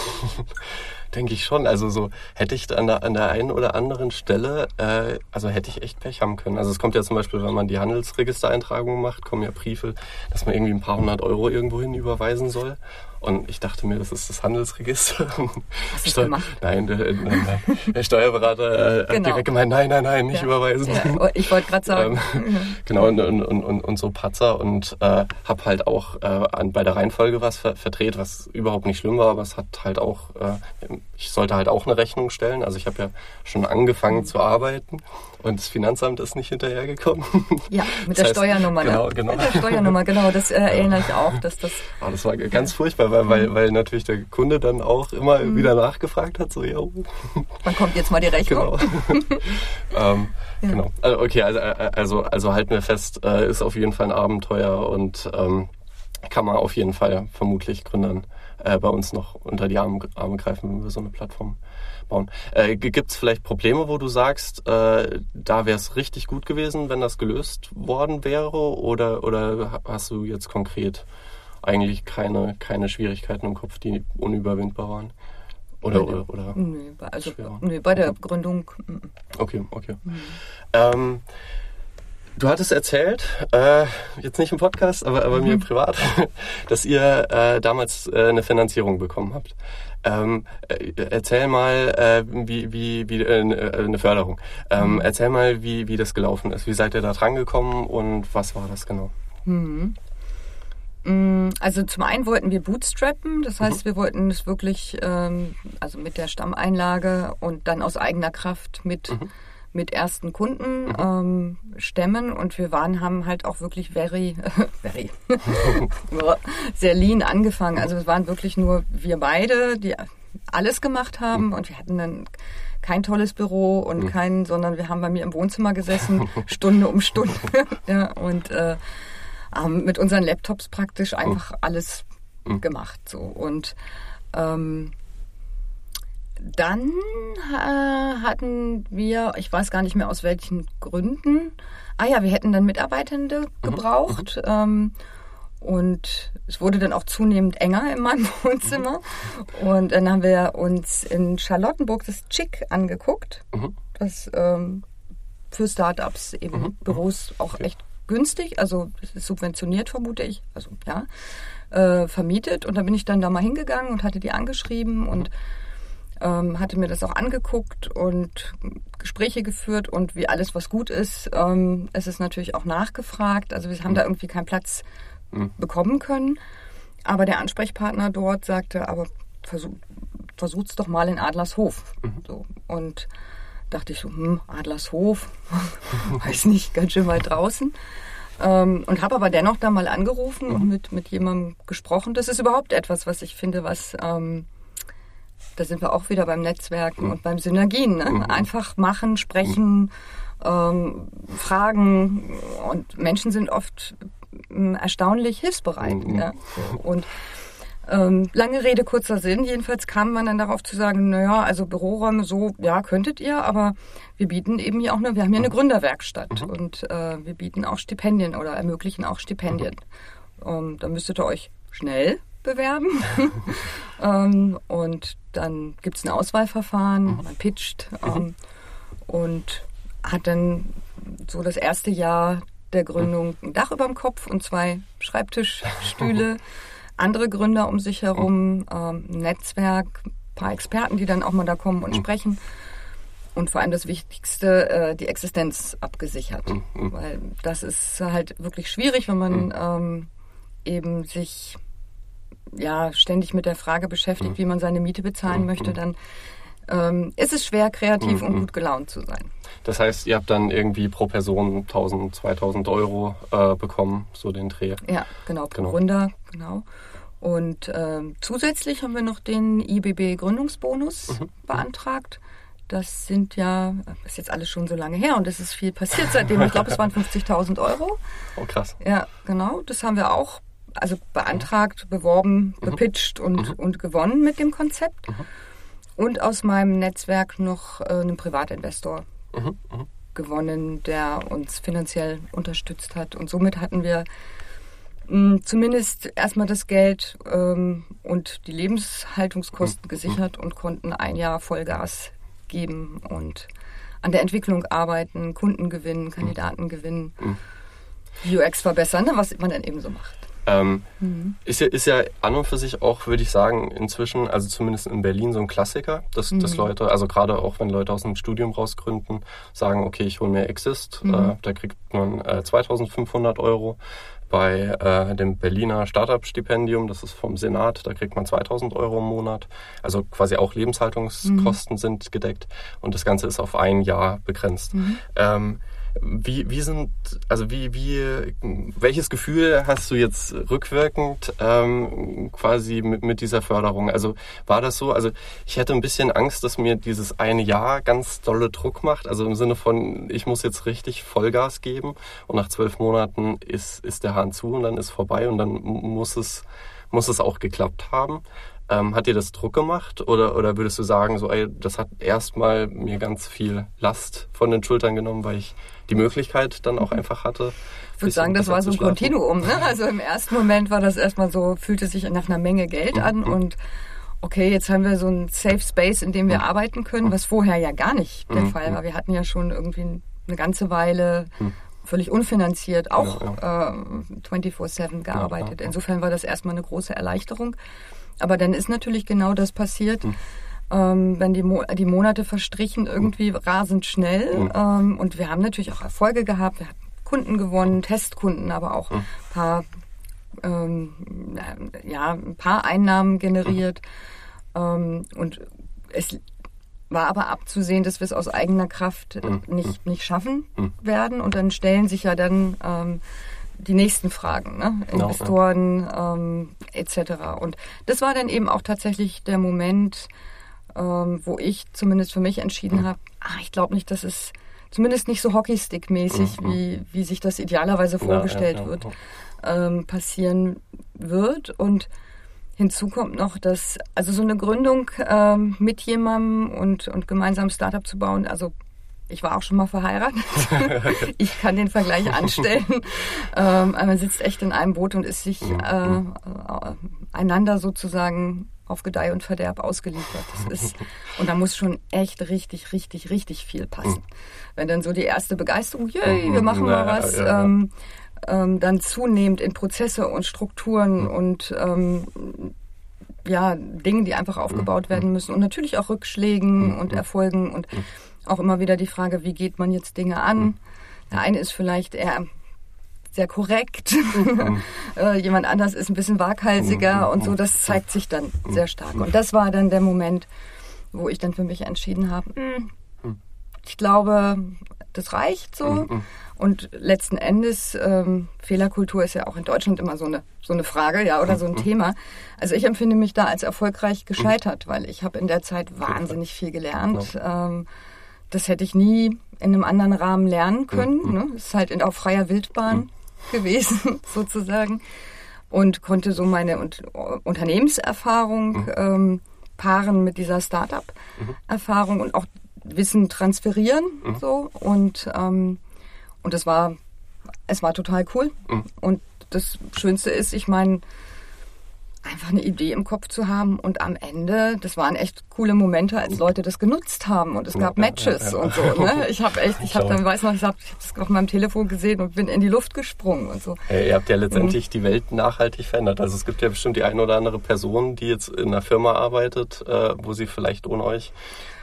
denke ich schon, also so hätte ich an der, an der einen oder anderen Stelle, äh, also hätte ich echt Pech haben können. Also es kommt ja zum Beispiel, wenn man die Handelsregistereintragung macht, kommen ja Briefe, dass man irgendwie ein paar hundert Euro irgendwo hin überweisen soll. Und ich dachte mir, das ist das Handelsregister. Hast du gemacht? Nein, der, nein, nein, der Steuerberater äh, genau. hat direkt gemeint, nein, nein, nein, nicht ja. überweisen. Ja, oh, ich wollte gerade sagen. ähm, genau, und, und, und, und, so Patzer und äh, habe halt auch äh, an, bei der Reihenfolge was ver verdreht, was überhaupt nicht schlimm war, aber es hat halt auch, äh, ich sollte halt auch eine Rechnung stellen. Also ich habe ja schon angefangen zu arbeiten und das Finanzamt ist nicht hinterhergekommen. Ja, mit das der heißt, Steuernummer. Genau, ne? genau. Mit der Steuernummer, genau. Das äh, erinnere ich auch, dass das. Oh, das war ganz furchtbar, weil, weil, weil natürlich der Kunde dann auch immer mhm. wieder nachgefragt hat, so, ja. Wann kommt jetzt mal die Rechnung? Genau. ähm, ja. genau. Also, okay, also, äh, also, also halten wir fest, äh, ist auf jeden Fall ein Abenteuer und ähm, kann man auf jeden Fall vermutlich Gründern äh, bei uns noch unter die Arme, Arme greifen, wenn wir so eine Plattform bauen. Äh, Gibt es vielleicht Probleme, wo du sagst, äh, da wäre es richtig gut gewesen, wenn das gelöst worden wäre? Oder, oder hast du jetzt konkret eigentlich keine, keine Schwierigkeiten im Kopf, die unüberwindbar waren? Oder, oder, oder nee, also, nee, bei der Gründung. Okay, okay. Mhm. Ähm, Du hattest erzählt, äh, jetzt nicht im Podcast, aber, aber mhm. mir privat, dass ihr äh, damals äh, eine Finanzierung bekommen habt. Ähm, äh, erzähl mal, äh, wie, wie, wie äh, eine Förderung. Ähm, mhm. Erzähl mal, wie, wie das gelaufen ist. Wie seid ihr da dran gekommen und was war das genau? Mm, also zum einen wollten wir bootstrappen, das heißt, mhm. wir wollten es wirklich ähm, also mit der Stammeinlage und dann aus eigener Kraft mit mhm mit ersten Kunden mhm. ähm, stemmen und wir waren, haben halt auch wirklich very, very, sehr lean angefangen. Also es waren wirklich nur wir beide, die alles gemacht haben mhm. und wir hatten dann kein tolles Büro und kein, sondern wir haben bei mir im Wohnzimmer gesessen, Stunde um Stunde, ja, und äh, haben mit unseren Laptops praktisch einfach alles mhm. gemacht, so und ähm, dann äh, hatten wir, ich weiß gar nicht mehr aus welchen Gründen, ah ja, wir hätten dann Mitarbeitende mhm. gebraucht. Mhm. Ähm, und es wurde dann auch zunehmend enger in meinem Wohnzimmer. Mhm. Und dann haben wir uns in Charlottenburg das Chick angeguckt, mhm. das ähm, für Startups eben mhm. Büros auch echt günstig, also subventioniert vermute ich, also ja, äh, vermietet. Und da bin ich dann da mal hingegangen und hatte die angeschrieben und ähm, hatte mir das auch angeguckt und Gespräche geführt und wie alles, was gut ist, ähm, es ist natürlich auch nachgefragt. Also wir haben mhm. da irgendwie keinen Platz mhm. bekommen können. Aber der Ansprechpartner dort sagte, aber versuch, versucht's doch mal in Adlershof. Mhm. So. Und dachte ich so, hm, Adlershof, weiß nicht, ganz schön weit draußen. Ähm, und habe aber dennoch da mal angerufen und mhm. mit, mit jemandem gesprochen. Das ist überhaupt etwas, was ich finde, was ähm, da sind wir auch wieder beim Netzwerken mhm. und beim Synergien. Ne? Mhm. Einfach machen, sprechen, ähm, fragen. Und Menschen sind oft ähm, erstaunlich hilfsbereit. Ja? Und ähm, lange Rede, kurzer Sinn. Jedenfalls kam man dann darauf zu sagen, naja, also Büroräume so, ja, könntet ihr, aber wir bieten eben hier auch eine, wir haben hier eine mhm. Gründerwerkstatt mhm. und äh, wir bieten auch Stipendien oder ermöglichen auch Stipendien. Mhm. Ähm, da müsstet ihr euch schnell bewerben. ähm, und dann gibt es ein Auswahlverfahren, mhm. man pitcht mhm. ähm, und hat dann so das erste Jahr der Gründung ein Dach über dem Kopf und zwei Schreibtischstühle, andere Gründer um sich herum, ähm, Netzwerk, ein paar Experten, die dann auch mal da kommen und mhm. sprechen. Und vor allem das Wichtigste, äh, die Existenz abgesichert. Weil das ist halt wirklich schwierig, wenn man ähm, eben sich ja, ständig mit der Frage beschäftigt, mhm. wie man seine Miete bezahlen mhm. möchte, dann ähm, ist es schwer, kreativ mhm. und gut gelaunt zu sein. Das heißt, ihr habt dann irgendwie pro Person 1000, 2000 Euro äh, bekommen, so den Dreh. Ja, genau, pro genau. Gründer, genau. Und ähm, zusätzlich haben wir noch den IBB Gründungsbonus mhm. beantragt. Das sind ja, ist jetzt alles schon so lange her und es ist viel passiert seitdem. Ich glaube, es waren 50.000 Euro. Oh, krass. Ja, genau. Das haben wir auch also beantragt, beworben, mhm. bepitcht und, mhm. und gewonnen mit dem Konzept. Mhm. Und aus meinem Netzwerk noch äh, einen Privatinvestor mhm. Mhm. gewonnen, der uns finanziell unterstützt hat. Und somit hatten wir mh, hm, zumindest erstmal das Geld ähm, und die Lebenshaltungskosten mhm. gesichert und konnten ein Jahr Vollgas geben und an der Entwicklung arbeiten, Kunden gewinnen, Kandidaten gewinnen, UX verbessern, was man dann eben so macht. Ähm, mhm. ist, ja, ist ja an und für sich auch, würde ich sagen, inzwischen, also zumindest in Berlin, so ein Klassiker, dass, mhm. dass Leute, also gerade auch wenn Leute aus dem Studium rausgründen, sagen, okay, ich hole mir Exist, mhm. äh, da kriegt man äh, 2500 Euro. Bei äh, dem Berliner Startup-Stipendium, das ist vom Senat, da kriegt man 2000 Euro im Monat. Also quasi auch Lebenshaltungskosten mhm. sind gedeckt und das Ganze ist auf ein Jahr begrenzt. Mhm. Ähm, wie, wie sind, also wie, wie, welches Gefühl hast du jetzt rückwirkend ähm, quasi mit, mit dieser Förderung? Also war das so? Also ich hätte ein bisschen Angst, dass mir dieses eine Jahr ganz dolle Druck macht. Also im Sinne von, ich muss jetzt richtig Vollgas geben und nach zwölf Monaten ist, ist der Hahn zu und dann ist vorbei und dann muss es, muss es auch geklappt haben. Ähm, hat dir das Druck gemacht oder, oder würdest du sagen, so, ey, das hat erstmal mir ganz viel Last von den Schultern genommen, weil ich die Möglichkeit dann auch einfach hatte? Ich würde sagen, das war so ein Kontinuum. Ne? Also im ersten Moment war das erstmal so, fühlte sich nach einer Menge Geld mhm. an und okay, jetzt haben wir so einen Safe Space, in dem wir mhm. arbeiten können, was vorher ja gar nicht der mhm. Fall war. Wir hatten ja schon irgendwie eine ganze Weile mhm. völlig unfinanziert auch ja, ja. äh, 24-7 gearbeitet. Insofern war das erstmal eine große Erleichterung. Aber dann ist natürlich genau das passiert. Mhm. Ähm, wenn die, Mo die Monate verstrichen, irgendwie mhm. rasend schnell. Mhm. Ähm, und wir haben natürlich auch Erfolge gehabt. Wir hatten Kunden gewonnen, Testkunden, aber auch ein paar, ähm, ja, ein paar Einnahmen generiert. Ähm, und es war aber abzusehen, dass wir es aus eigener Kraft nicht, nicht schaffen werden. Und dann stellen sich ja dann ähm, die nächsten Fragen, ne? Investoren ja. ähm, etc. Und das war dann eben auch tatsächlich der Moment, ähm, wo ich zumindest für mich entschieden mhm. habe, ach, ich glaube nicht, dass es zumindest nicht so Hockeystick-mäßig, mhm. wie, wie sich das idealerweise vorgestellt ja, ja, wird, ähm, passieren wird. Und hinzu kommt noch, dass also so eine Gründung ähm, mit jemandem und, und gemeinsam Startup zu bauen, also ich war auch schon mal verheiratet. ich kann den Vergleich anstellen. ähm, man sitzt echt in einem Boot und ist sich mhm, äh, mhm. äh, einander sozusagen auf Gedeih und Verderb ausgeliefert. Das ist, und da muss schon echt richtig, richtig, richtig viel passen. Mhm. Wenn dann so die erste Begeisterung, yay, wir machen mal was, ähm, ähm, dann zunehmend in Prozesse und Strukturen und ähm, ja, Dinge, die einfach aufgebaut werden müssen und natürlich auch Rückschlägen und Erfolgen und auch immer wieder die Frage, wie geht man jetzt Dinge an? Mhm. Der eine ist vielleicht eher sehr korrekt, mhm. äh, jemand anders ist ein bisschen waghalsiger mhm. und so. Das zeigt sich dann sehr stark. Und das war dann der Moment, wo ich dann für mich entschieden habe, hm, ich glaube, das reicht so. Und letzten Endes, ähm, Fehlerkultur ist ja auch in Deutschland immer so eine, so eine Frage, ja, oder so ein Thema. Also ich empfinde mich da als erfolgreich gescheitert, weil ich habe in der Zeit wahnsinnig viel gelernt. Ähm, das hätte ich nie in einem anderen Rahmen lernen können. Mhm. Ne? Ist halt in, auf freier Wildbahn mhm. gewesen, sozusagen. Und konnte so meine und, Unternehmenserfahrung mhm. ähm, paaren mit dieser Startup-Erfahrung und auch Wissen transferieren. Mhm. So. Und, ähm, und das war, es war total cool. Mhm. Und das Schönste ist, ich meine, einfach eine Idee im Kopf zu haben und am Ende, das waren echt coole Momente, als Leute das genutzt haben und es gab ja, Matches ja, ja. und so. Ne? Ich habe echt, ich habe dann weiß noch, ich habe es auf meinem Telefon gesehen und bin in die Luft gesprungen und so. Hey, ihr habt ja letztendlich mhm. die Welt nachhaltig verändert. Also es gibt ja bestimmt die eine oder andere Person, die jetzt in einer Firma arbeitet, äh, wo sie vielleicht ohne euch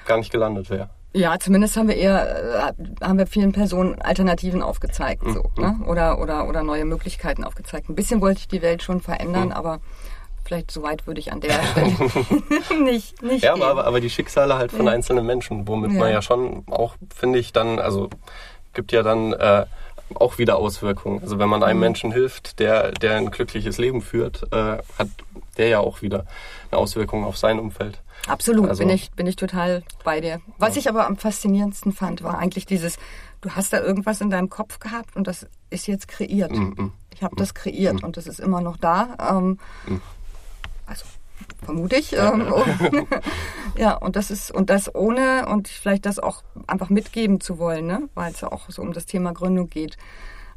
gar nicht gelandet wäre. Ja, zumindest haben wir eher, äh, haben wir vielen Personen Alternativen aufgezeigt, so, mhm. ne? oder, oder, oder neue Möglichkeiten aufgezeigt. Ein bisschen wollte ich die Welt schon verändern, mhm. aber Vielleicht so weit würde ich an der Stelle nicht, nicht Ja, aber, aber die Schicksale halt von ja. einzelnen Menschen, womit ja. man ja schon auch, finde ich, dann, also gibt ja dann äh, auch wieder Auswirkungen. Also wenn man einem mhm. Menschen hilft, der, der ein glückliches Leben führt, äh, hat der ja auch wieder eine Auswirkung auf sein Umfeld. Absolut, also, bin, ich, bin ich total bei dir. Was ja. ich aber am faszinierendsten fand, war eigentlich dieses, du hast da irgendwas in deinem Kopf gehabt und das ist jetzt kreiert. Mm -mm. Ich habe mm das kreiert und das ist immer noch da. Ähm, also vermute ich. Ähm, ja, und das ist, und das ohne und vielleicht das auch einfach mitgeben zu wollen, ne? weil es ja auch so um das Thema Gründung geht.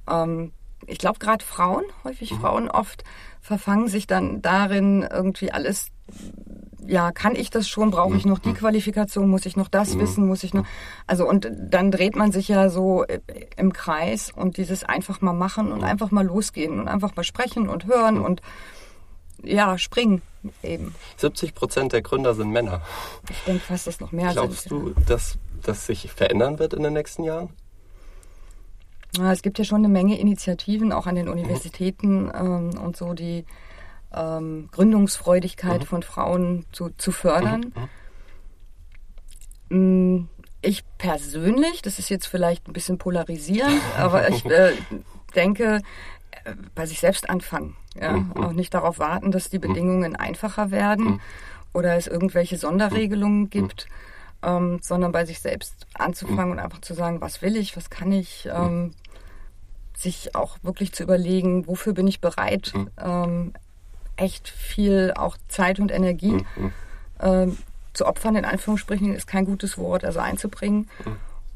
Ähm, ich glaube, gerade Frauen, häufig mhm. Frauen oft, verfangen sich dann darin, irgendwie alles ja, kann ich das schon? Brauche ich noch die Qualifikation? Muss ich noch das wissen? Muss ich noch? Also und dann dreht man sich ja so äh, im Kreis und dieses einfach mal machen und einfach mal losgehen und einfach mal sprechen und hören und ja, springen eben. 70 Prozent der Gründer sind Männer. Ich denke fast, dass noch mehr Glaubst sind. du, dass das sich verändern wird in den nächsten Jahren? Ja, es gibt ja schon eine Menge Initiativen, auch an den Universitäten ähm, und so, die ähm, Gründungsfreudigkeit von Frauen zu, zu fördern. Mm, Ich persönlich, das ist jetzt vielleicht ein bisschen polarisierend, aber ich äh, denke, bei sich selbst anfangen. Ja? Auch nicht darauf warten, dass die Bedingungen einfacher werden oder es irgendwelche Sonderregelungen gibt, ähm, sondern bei sich selbst anzufangen und einfach zu sagen, was will ich, was kann ich, ähm, sich auch wirklich zu überlegen, wofür bin ich bereit, ähm, echt viel auch Zeit und Energie ähm, zu opfern, in Anführungsstrichen ist kein gutes Wort, also einzubringen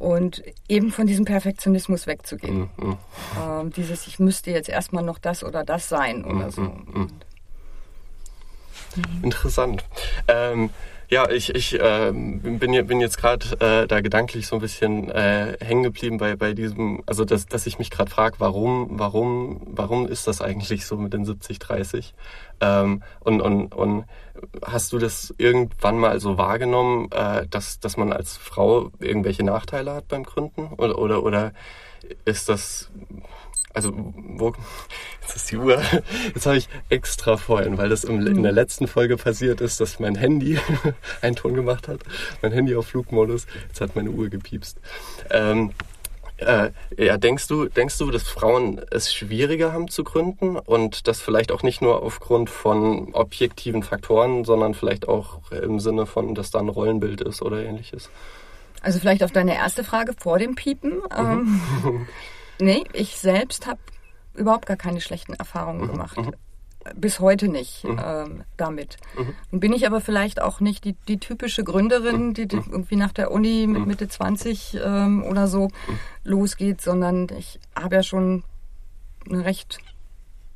und eben von diesem Perfektionismus wegzugehen. Ähm, dieses, ich müsste jetzt erstmal noch das oder das sein oder so. Und Interessant. Ähm, ja, ich, ich ähm, bin, bin jetzt gerade äh, da gedanklich so ein bisschen äh, hängen geblieben bei, bei diesem, also dass, dass ich mich gerade frage, warum, warum, warum ist das eigentlich so mit den 70-30? Ähm, und, und, und hast du das irgendwann mal so wahrgenommen, äh, dass, dass man als Frau irgendwelche Nachteile hat beim Gründen? Oder, oder, oder ist das also wo jetzt ist die Uhr. Jetzt habe ich extra vorhin, weil das im, in der letzten Folge passiert ist, dass mein Handy einen Ton gemacht hat. Mein Handy auf Flugmodus. Jetzt hat meine Uhr gepiepst. Ähm, äh, ja, denkst du, denkst du, dass Frauen es schwieriger haben zu gründen und das vielleicht auch nicht nur aufgrund von objektiven Faktoren, sondern vielleicht auch im Sinne von, dass da ein Rollenbild ist oder ähnliches? Also vielleicht auf deine erste Frage vor dem Piepen. Ähm, nee, ich selbst habe überhaupt gar keine schlechten Erfahrungen gemacht. Bis heute nicht ähm, damit. Nun bin ich aber vielleicht auch nicht die, die typische Gründerin, die, die irgendwie nach der Uni mit Mitte 20 ähm, oder so losgeht, sondern ich habe ja schon einen recht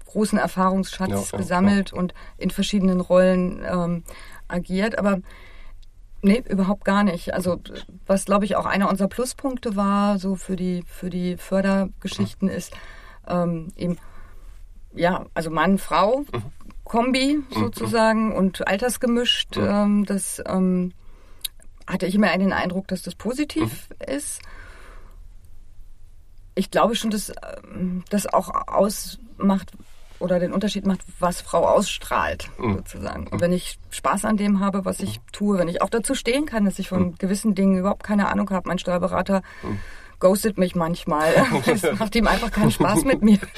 großen Erfahrungsschatz Ja, ja, gesammelt und in verschiedenen Rollen ähm, agiert. Aber Nee, überhaupt gar nicht. Also was glaube ich auch einer unserer Pluspunkte war, so für die für die Fördergeschichten ist ähm, eben ja, also Mann, Frau, Kombi sozusagen und altersgemischt. Ähm, das ähm, hatte ich immer den Eindruck, dass das positiv ist. Ich glaube schon, dass ähm, das auch ausmacht oder den Unterschied macht, was Frau ausstrahlt, sozusagen. Und wenn ich Spaß an dem habe, was ich tue, wenn ich auch dazu stehen kann, dass ich von gewissen Dingen überhaupt keine Ahnung habe, mein Steuerberater ghostet mich manchmal. Es macht ihm einfach keinen Spaß mit mir.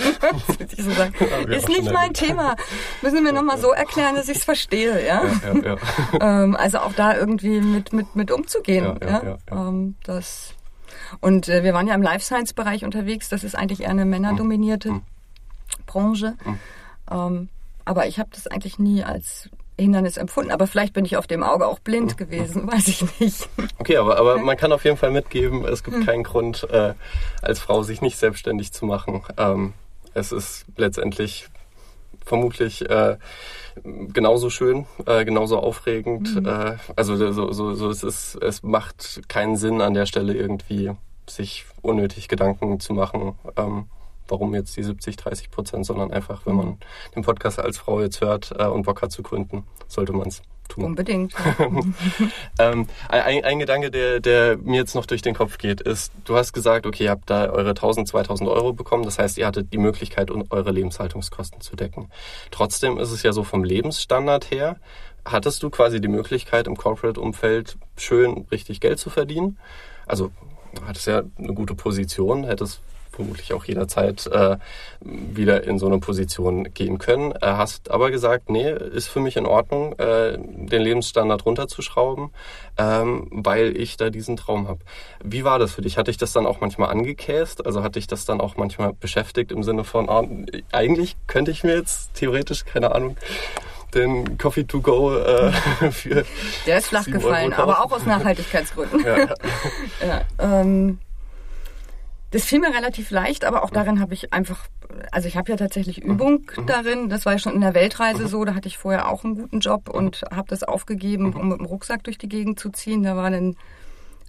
So wir ist nicht mein Thema. Müssen wir nochmal so erklären, dass ich es verstehe, ja? Ja, ja. ähm, also auch da irgendwie mit, mit, mit umzugehen. Ja, Ja, ja, ja, ja. Ähm, das und äh, wir waren ja im Life Science Bereich unterwegs. Das ist eigentlich eher eine männerdominierte Mhm. Branche. Ähm, aber ich habe das eigentlich nie als Hindernis empfunden. Aber vielleicht bin ich auf dem Auge auch blind gewesen, weiß ich nicht. Okay, aber, aber man kann auf jeden Fall mitgeben, es gibt keinen Grund, äh, als Frau sich nicht selbstständig zu machen. Ähm, es ist letztendlich vermutlich äh, genauso schön, äh, genauso aufregend. Äh, also so, so, so es ist, es macht keinen Sinn an der Stelle irgendwie sich unnötig Gedanken zu machen, ähm, warum jetzt die 70, 30 Prozent, sondern einfach, wenn man den Podcast als Frau jetzt hört äh, und Bock hat zu gründen, sollte man es tun. Unbedingt. Ähm, ein, ein Gedanke, der, der mir jetzt noch durch den Kopf geht, ist, du hast gesagt, okay, ihr habt da eure 1000, 2000 Euro bekommen. Das heißt, ihr hattet die Möglichkeit, eure Lebenshaltungskosten zu decken. Trotzdem ist es ja so vom Lebensstandard her, hattest du quasi die Möglichkeit, im Corporate-Umfeld schön richtig Geld zu verdienen. Also, du hattest ja eine gute Position, hättest vermutlich auch jederzeit äh, wieder in so eine Position gehen können. Äh, hast aber gesagt, nee, ist für mich in Ordnung, äh, den Lebensstandard runterzuschrauben, ähm, weil ich da diesen Traum habe. Wie war das für dich? Hatte ich das dann auch manchmal angekäst? Also hatte ich das dann auch manchmal beschäftigt im Sinne von, ah, eigentlich könnte ich mir jetzt theoretisch, keine Ahnung, den Coffee to go äh, für Der ist flach 7 Euro gefallen, aber auch aus Nachhaltigkeitsgründen. ja, Ja, ähm, das fiel mir relativ leicht, aber auch darin habe ich einfach also ich habe ja tatsächlich Übung Mhm. darin. Das war ja schon in der Weltreise so. Da hatte ich vorher auch einen guten Job und habe das aufgegeben, um mit dem Rucksack durch die Gegend zu ziehen. Da war dann,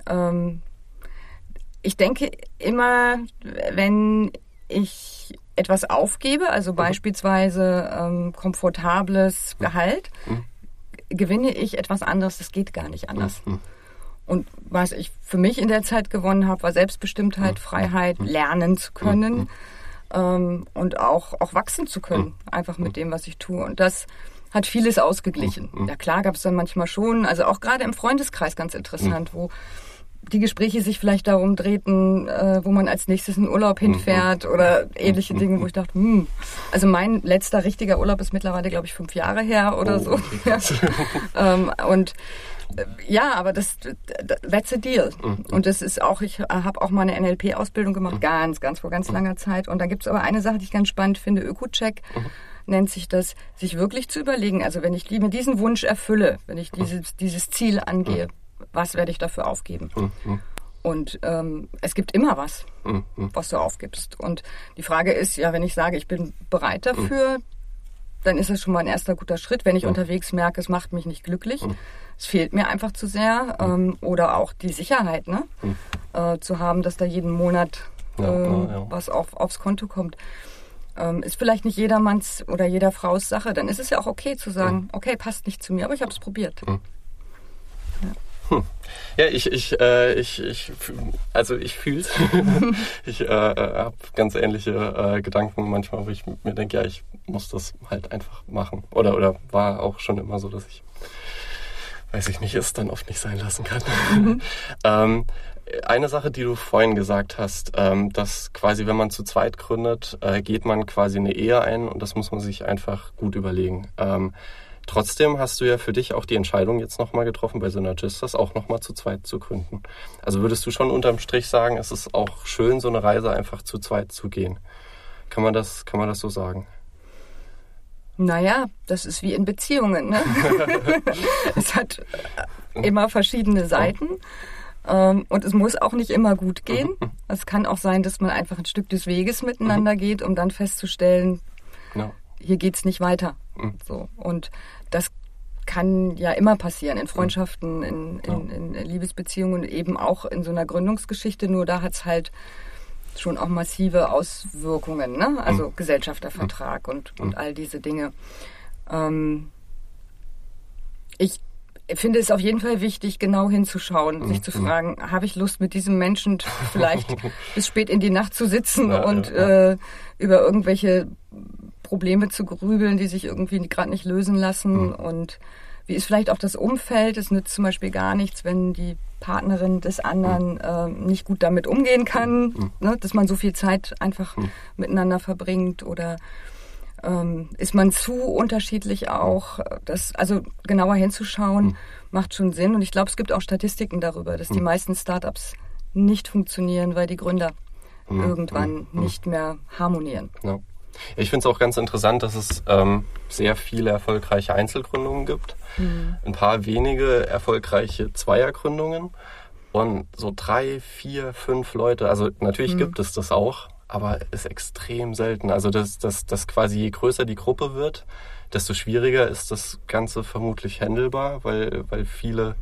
ähm, ich denke immer, wenn ich etwas aufgebe, also beispielsweise ähm, komfortables Gehalt, gewinne ich etwas anderes. Das geht gar nicht anders. Und was ich für mich in der Zeit gewonnen habe, war Selbstbestimmtheit, Freiheit, lernen zu können ähm, und auch, auch wachsen zu können, einfach mit dem, was ich tue. Und das hat vieles ausgeglichen. Ja klar gab es dann manchmal schon, also auch gerade im Freundeskreis ganz interessant, wo die Gespräche sich vielleicht darum drehten, äh, wo man als nächstes in Urlaub hinfährt oder ähnliche Dinge, wo ich dachte, hm, also mein letzter richtiger Urlaub ist mittlerweile, glaube ich, fünf Jahre her oder Oh, so. okay, ähm, und ja, aber das, that's a deal. Und das ist auch, ich habe auch mal eine NLP-Ausbildung gemacht, ganz, ganz vor ganz langer Zeit. Und da gibt es aber eine Sache, die ich ganz spannend finde, Öko-Check nennt sich das, sich wirklich zu überlegen, also wenn ich mir diesen Wunsch erfülle, wenn ich dieses, dieses Ziel angehe, was werde ich dafür aufgeben? Und ähm, es gibt immer was, was du aufgibst. Und die Frage ist, ja, wenn ich sage, ich bin bereit dafür, dann ist das schon mal ein erster guter Schritt. Wenn ich unterwegs merke, es macht mich nicht glücklich, es fehlt mir einfach zu sehr, ähm, oder auch die Sicherheit, ne? Äh, zu haben, dass da jeden Monat Ja, ja, ja. was auf, aufs Konto kommt. Ähm, ist vielleicht nicht jedermanns oder jeder Frau's Sache. Dann ist es ja auch okay zu sagen, okay, passt nicht zu mir, aber ich habe es probiert. Ja, ich, ich, äh, ich, ich, also ich fühl's. ich äh, habe ganz ähnliche äh, Gedanken manchmal, wo ich mir denke, ja, ich muss das halt einfach machen. Oder, oder war auch schon immer so, dass ich, weiß ich nicht, es dann oft nicht sein lassen kann. ähm, eine Sache, die du vorhin gesagt hast, ähm, dass quasi, wenn man zu zweit gründet, äh, geht man quasi eine Ehe ein und das muss man sich einfach gut überlegen. Ähm, Trotzdem hast du ja für dich auch die Entscheidung jetzt nochmal getroffen, bei Synergistas auch nochmal zu zweit zu gründen. Also würdest du schon unterm Strich sagen, es ist auch schön, so eine Reise einfach zu zweit zu gehen. Kann man das, kann man das so sagen? Naja, das ist wie in Beziehungen. Ne? es hat immer verschiedene Seiten. Ähm, und es muss auch nicht immer gut gehen. Es kann auch sein, dass man einfach ein Stück des Weges miteinander geht, um dann festzustellen, Ja. Hier geht's nicht weiter. So. Und das kann ja immer passieren in Freundschaften, in, in, in Liebesbeziehungen, eben auch in so einer Gründungsgeschichte. Nur da hat's halt schon auch massive Auswirkungen, ne? Also Gesellschaftervertrag und, und all diese Dinge. Ähm, ich finde es auf jeden Fall wichtig, genau hinzuschauen, sich zu fragen, habe ich Lust mit diesem Menschen vielleicht bis spät in die Nacht zu sitzen Ja, und ja, Äh, über irgendwelche Probleme zu grübeln, die sich irgendwie gerade nicht lösen lassen. Und wie ist vielleicht auch das Umfeld? Es nützt zum Beispiel gar nichts, wenn die Partnerin des anderen ähm, nicht gut damit umgehen kann, ne? dass man so viel Zeit einfach miteinander verbringt oder ähm, ist man zu unterschiedlich auch. Das, also genauer hinzuschauen macht schon Sinn. Und ich glaube, es gibt auch Statistiken darüber, dass die meisten Startups nicht funktionieren, weil die Gründer irgendwann nicht mehr harmonieren. Ja. Ich finde es auch ganz interessant, dass es ähm, sehr viele erfolgreiche Einzelgründungen gibt. Ein paar wenige erfolgreiche Zweiergründungen und so drei, vier, fünf Leute. Also natürlich gibt es das auch, aber ist extrem selten. Also dass das, das quasi je größer die Gruppe wird, desto schwieriger ist das Ganze vermutlich handelbar, weil, weil viele,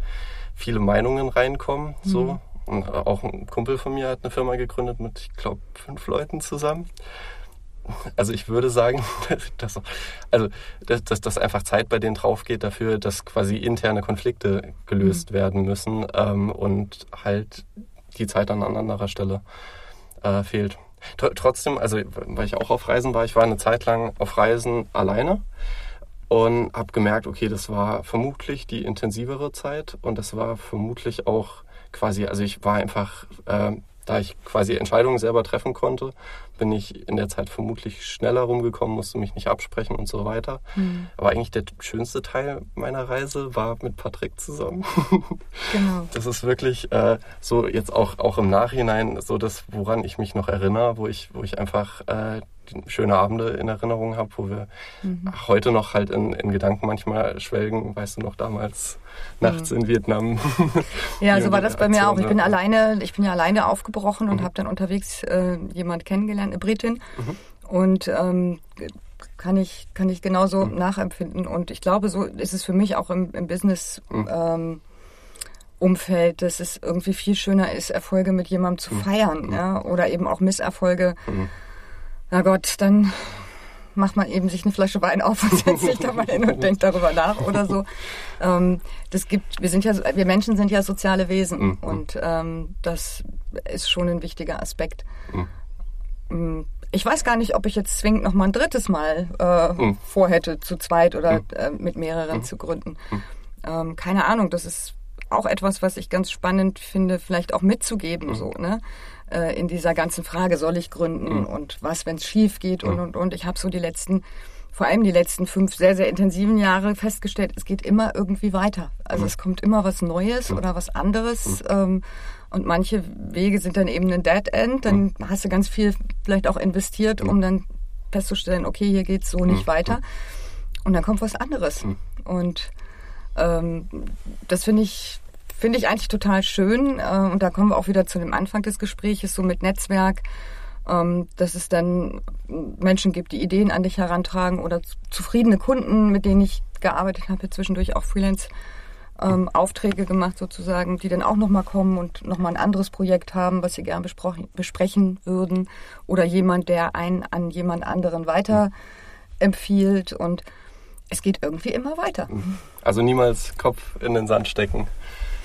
viele Meinungen reinkommen. So. Und auch ein Kumpel von mir hat eine Firma gegründet mit, ich glaube, fünf Leuten zusammen. Also ich würde sagen, dass, also, dass, dass, dass einfach Zeit bei denen drauf geht dafür, dass quasi interne Konflikte gelöst werden müssen ähm, und halt die Zeit an anderer Stelle äh, fehlt. Tr trotzdem, also weil ich auch auf Reisen war, ich war eine Zeit lang auf Reisen alleine und habe gemerkt, okay, das war vermutlich die intensivere Zeit und das war vermutlich auch quasi, also ich war einfach, äh, da ich quasi Entscheidungen selber treffen konnte, bin ich in der Zeit vermutlich schneller rumgekommen, musste mich nicht absprechen und so weiter. Aber eigentlich der schönste Teil meiner Reise war mit Patrick zusammen. Genau. Das ist wirklich äh, so jetzt auch, auch im Nachhinein so das, woran ich mich noch erinnere, wo ich, wo ich einfach äh, schöne Abende in Erinnerung habe, wo wir heute noch halt in, in Gedanken manchmal schwelgen, weißt du noch damals nachts in Vietnam. Ja, so war das bei mir auch. Ich bin ja. alleine, ich bin ja alleine aufgebrochen und habe dann unterwegs äh, jemand kennengelernt, eine Britin. Und ähm, kann ich, kann ich genauso mhm. nachempfinden. Und ich glaube, so ist es für mich auch im, im Business. Mhm. Ähm, Umfeld, dass es irgendwie viel schöner ist, Erfolge mit jemandem zu mhm. feiern, mhm. ja, oder eben auch Misserfolge. Mhm. Na Gott, dann macht man eben sich eine Flasche Wein auf und setzt sich da mal hin und denkt darüber nach oder so. Ähm, das gibt, wir sind ja, wir Menschen sind ja soziale Wesen mhm. und ähm, das ist schon ein wichtiger Aspekt. Mhm. Mm, ich weiß gar nicht, ob ich jetzt zwingend noch mal ein drittes Mal äh, mhm. vorhätte, zu zweit oder mhm. äh, mit mehreren mhm. zu gründen. Mhm. Ähm, keine Ahnung, das ist auch etwas, was ich ganz spannend finde, vielleicht auch mitzugeben, so, ne? Äh, in dieser ganzen Frage, soll ich gründen mhm. und was, wenn es schief geht und, mhm. und, und. Ich habe so die letzten, vor allem die letzten fünf sehr, sehr intensiven Jahre festgestellt, es geht immer irgendwie weiter. Also mhm. es kommt immer was Neues oder was anderes. Ähm, und manche Wege sind dann eben ein Dead End. Dann hast du ganz viel vielleicht auch investiert, um dann festzustellen, okay, hier geht's so nicht weiter. Und dann kommt was anderes. Und ähm, das finde ich finde ich eigentlich total schön. Äh, und da kommen wir auch wieder zu dem Anfang des Gesprächs, so mit Netzwerk, ähm, dass es dann Menschen gibt, die Ideen an dich herantragen oder zufriedene Kunden, mit denen ich gearbeitet habe, zwischendurch auch Freelance. Ähm, Aufträge gemacht sozusagen, die dann auch nochmal kommen und nochmal ein anderes Projekt haben, was sie gern besprechen würden. Oder jemand, der einen an jemand anderen weiter empfiehlt. Und es geht irgendwie immer weiter. Also niemals Kopf in den Sand stecken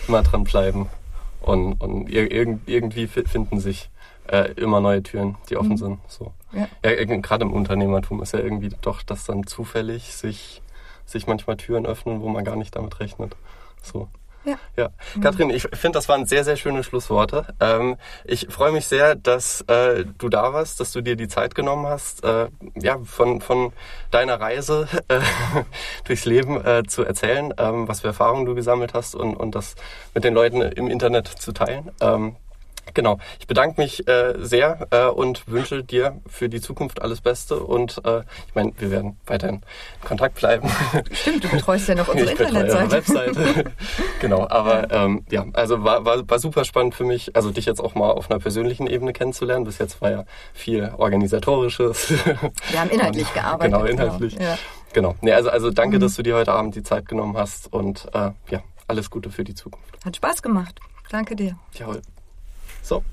immer dranbleiben. Und, und irgendwie finden sich äh, immer neue Türen, die offen mhm. sind. So. Ja. ja Gerade im Unternehmertum ist ja irgendwie doch, dass dann zufällig sich, sich manchmal Türen öffnen, wo man gar nicht damit rechnet. So. Ja. ja. Kathrin, ich finde, das waren sehr, sehr schöne Schlussworte. Ähm, ich freue mich sehr, dass äh, du da warst, dass du dir die Zeit genommen hast, äh, ja, von, von deiner Reise äh, durchs Leben äh, zu erzählen, ähm, was für Erfahrungen du gesammelt hast und, und das mit den Leuten im Internet zu teilen. Ähm, Genau. Ich bedanke mich äh, sehr äh, und wünsche dir für die Zukunft alles Beste. Und äh, ich meine, wir werden weiterhin in Kontakt bleiben. Stimmt, du betreust ja noch unsere ich Internetseite. Webseite. genau, aber ähm, ja, also war, war, war super spannend für mich, also dich jetzt auch mal auf einer persönlichen Ebene kennenzulernen. Bis jetzt war ja viel organisatorisches. Wir haben inhaltlich gearbeitet. Genau, inhaltlich. Genau. Ja. genau. Nee, also, also danke, mhm. dass du dir heute Abend die Zeit genommen hast und äh, ja, alles Gute für die Zukunft. Hat Spaß gemacht. Danke dir. Jawohl. So.